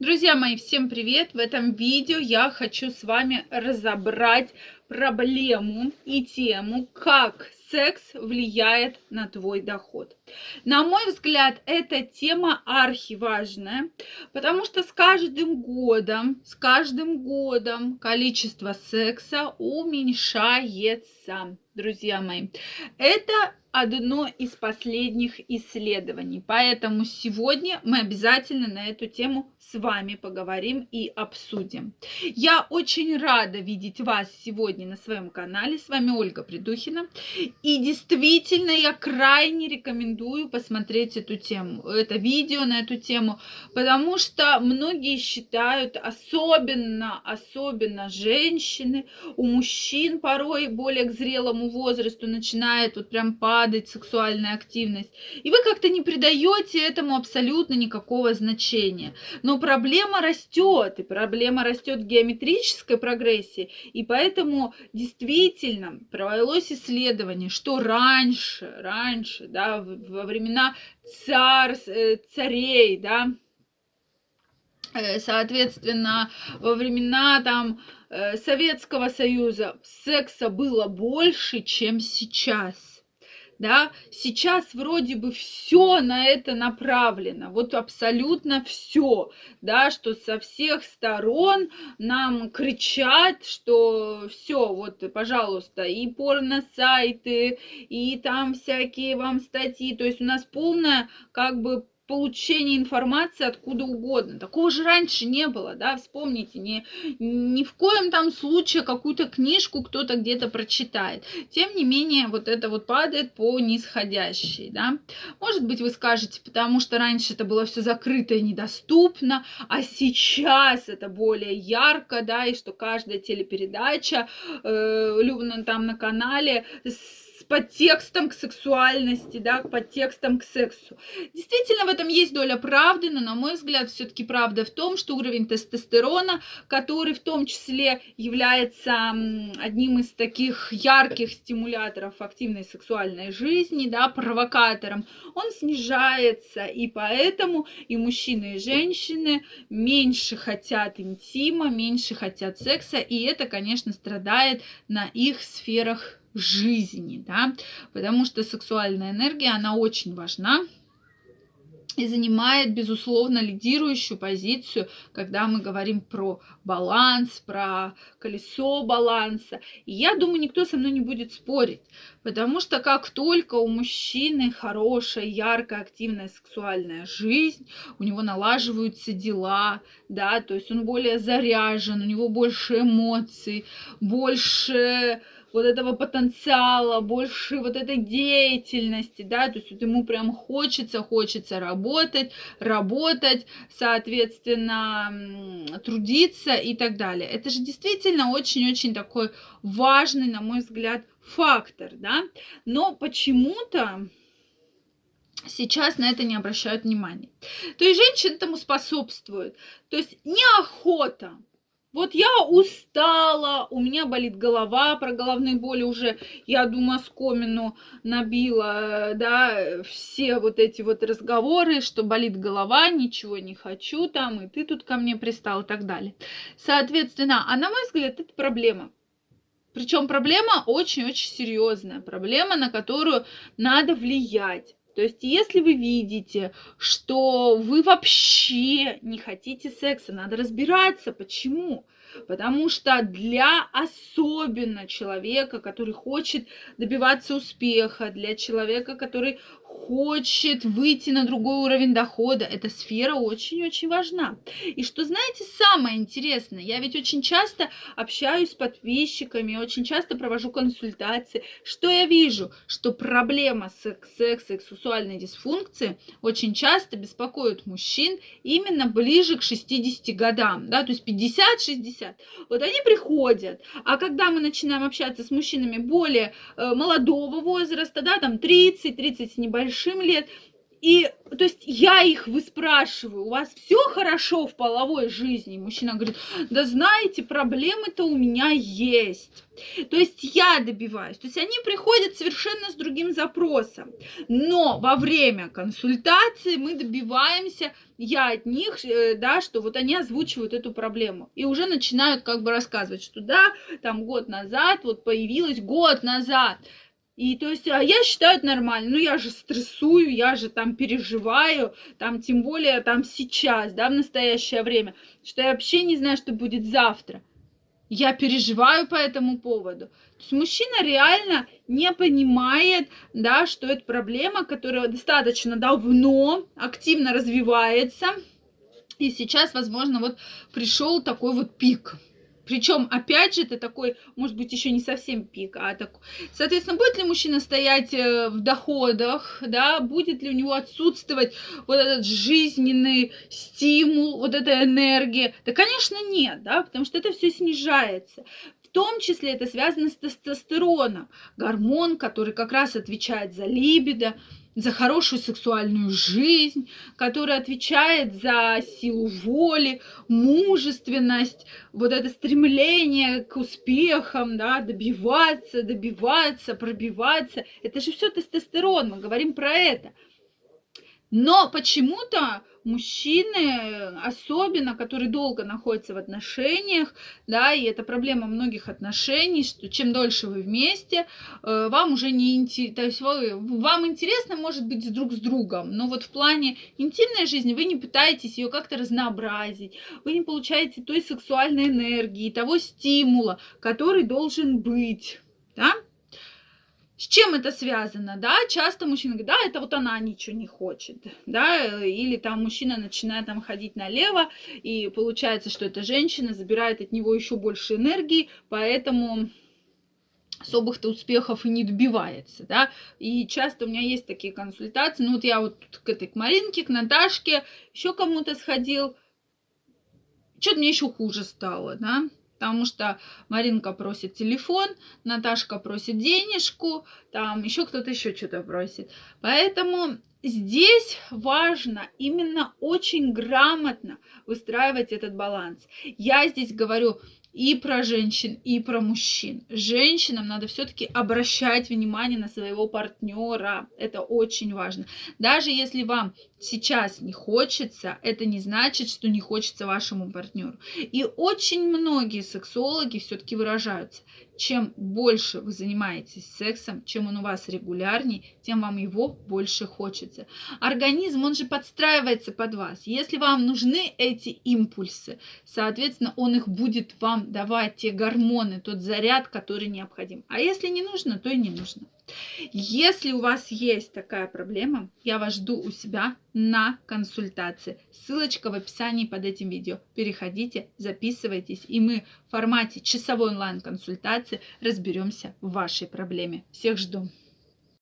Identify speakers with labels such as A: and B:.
A: Друзья мои, всем привет! В этом видео я хочу с вами разобрать проблему и тему, как секс влияет на твой доход. На мой взгляд, эта тема архиважная, потому что с каждым годом, с каждым годом количество секса уменьшается, друзья мои. Это одно из последних исследований. Поэтому сегодня мы обязательно на эту тему с вами поговорим и обсудим. Я очень рада видеть вас сегодня на своем канале. С вами Ольга Придухина. И действительно я крайне рекомендую посмотреть эту тему, это видео на эту тему, потому что многие считают, особенно, особенно женщины, у мужчин порой более к зрелому возрасту начинает вот прям падать сексуальная активность. И вы как-то не придаете этому абсолютно никакого значения. Но проблема растет, и проблема растет в геометрической прогрессии. И поэтому действительно провелось исследование, что раньше, раньше, да, во времена цар, э, царей, да, э, соответственно, во времена там э, Советского Союза секса было больше, чем сейчас да, сейчас вроде бы все на это направлено, вот абсолютно все, да, что со всех сторон нам кричат, что все, вот, пожалуйста, и порно-сайты, и там всякие вам статьи, то есть у нас полная, как бы, получения информации откуда угодно. Такого же раньше не было, да, вспомните, ни, ни в коем там случае какую-то книжку кто-то где-то прочитает. Тем не менее, вот это вот падает по нисходящей, да. Может быть, вы скажете, потому что раньше это было все закрыто и недоступно, а сейчас это более ярко, да, и что каждая телепередача э, там на канале с подтекстом к сексуальности, да, подтекстом к сексу. Действительно, в этом есть доля правды, но, на мой взгляд, все-таки правда в том, что уровень тестостерона, который в том числе является одним из таких ярких стимуляторов активной сексуальной жизни, да, провокатором, он снижается, и поэтому и мужчины, и женщины меньше хотят интима, меньше хотят секса, и это, конечно, страдает на их сферах жизни, да, потому что сексуальная энергия, она очень важна и занимает, безусловно, лидирующую позицию, когда мы говорим про баланс, про колесо баланса. И я думаю, никто со мной не будет спорить, потому что как только у мужчины хорошая, яркая, активная сексуальная жизнь, у него налаживаются дела, да, то есть он более заряжен, у него больше эмоций, больше вот этого потенциала, больше вот этой деятельности, да, то есть вот ему прям хочется, хочется работать, работать, соответственно, трудиться и так далее. Это же действительно очень-очень такой важный, на мой взгляд, фактор, да, но почему-то сейчас на это не обращают внимания. То есть женщины этому способствуют. То есть неохота, вот я устала, у меня болит голова, про головные боли уже, я думаю, скомину набила, да, все вот эти вот разговоры, что болит голова, ничего не хочу там, и ты тут ко мне пристал и так далее. Соответственно, а на мой взгляд, это проблема. Причем проблема очень-очень серьезная, проблема, на которую надо влиять. То есть, если вы видите, что вы вообще не хотите секса, надо разбираться, почему. Потому что для особенно человека, который хочет добиваться успеха, для человека, который хочет выйти на другой уровень дохода, эта сфера очень-очень важна. И что, знаете, самое интересное, я ведь очень часто общаюсь с подписчиками, очень часто провожу консультации. Что я вижу? Что проблема секса и сексуальной дисфункции очень часто беспокоит мужчин именно ближе к 60 годам, да, то есть 50-60. Вот они приходят, а когда мы начинаем общаться с мужчинами более э, молодого возраста, да, там 30, 30 с небольшим, большим лет, и, то есть, я их выспрашиваю, у вас все хорошо в половой жизни? Мужчина говорит, да знаете, проблемы-то у меня есть. То есть, я добиваюсь. То есть, они приходят совершенно с другим запросом. Но во время консультации мы добиваемся, я от них, э, да, что вот они озвучивают эту проблему. И уже начинают как бы рассказывать, что да, там год назад, вот появилась год назад и то есть а я считаю это нормально. Ну, я же стрессую, я же там переживаю, там тем более там сейчас, да, в настоящее время, что я вообще не знаю, что будет завтра. Я переживаю по этому поводу. То есть мужчина реально не понимает, да, что это проблема, которая достаточно давно активно развивается. И сейчас, возможно, вот пришел такой вот пик. Причем, опять же, это такой, может быть, еще не совсем пик, а такой. Соответственно, будет ли мужчина стоять э, в доходах, да, будет ли у него отсутствовать вот этот жизненный стимул, вот эта энергия? Да, конечно, нет, да, потому что это все снижается. В том числе это связано с тестостероном, гормон, который как раз отвечает за либидо, за хорошую сексуальную жизнь, который отвечает за силу воли, мужественность, вот это стремление к успехам, да, добиваться, добиваться, пробиваться. Это же все тестостерон, мы говорим про это. Но почему-то мужчины, особенно, которые долго находятся в отношениях, да, и это проблема многих отношений, что чем дольше вы вместе, э, вам уже не интересно, то есть вы, вам интересно, может быть, друг с другом, но вот в плане интимной жизни вы не пытаетесь ее как-то разнообразить, вы не получаете той сексуальной энергии, того стимула, который должен быть, да, с чем это связано, да? Часто мужчина говорит, да, это вот она ничего не хочет, да, или там мужчина начинает там ходить налево, и получается, что эта женщина забирает от него еще больше энергии, поэтому особых-то успехов и не добивается, да, и часто у меня есть такие консультации, ну вот я вот к этой, к Маринке, к Наташке, еще кому-то сходил, что-то мне еще хуже стало, да, потому что Маринка просит телефон, Наташка просит денежку, там еще кто-то еще что-то просит. Поэтому здесь важно именно очень грамотно выстраивать этот баланс. Я здесь говорю и про женщин, и про мужчин. Женщинам надо все-таки обращать внимание на своего партнера. Это очень важно. Даже если вам сейчас не хочется, это не значит, что не хочется вашему партнеру. И очень многие сексологи все-таки выражаются, чем больше вы занимаетесь сексом, чем он у вас регулярнее, тем вам его больше хочется. Организм, он же подстраивается под вас. Если вам нужны эти импульсы, соответственно, он их будет вам давать, те гормоны, тот заряд, который необходим. А если не нужно, то и не нужно. Если у вас есть такая проблема, я вас жду у себя на консультации. Ссылочка в описании под этим видео. Переходите, записывайтесь, и мы в формате часовой онлайн-консультации разберемся в вашей проблеме. Всех жду!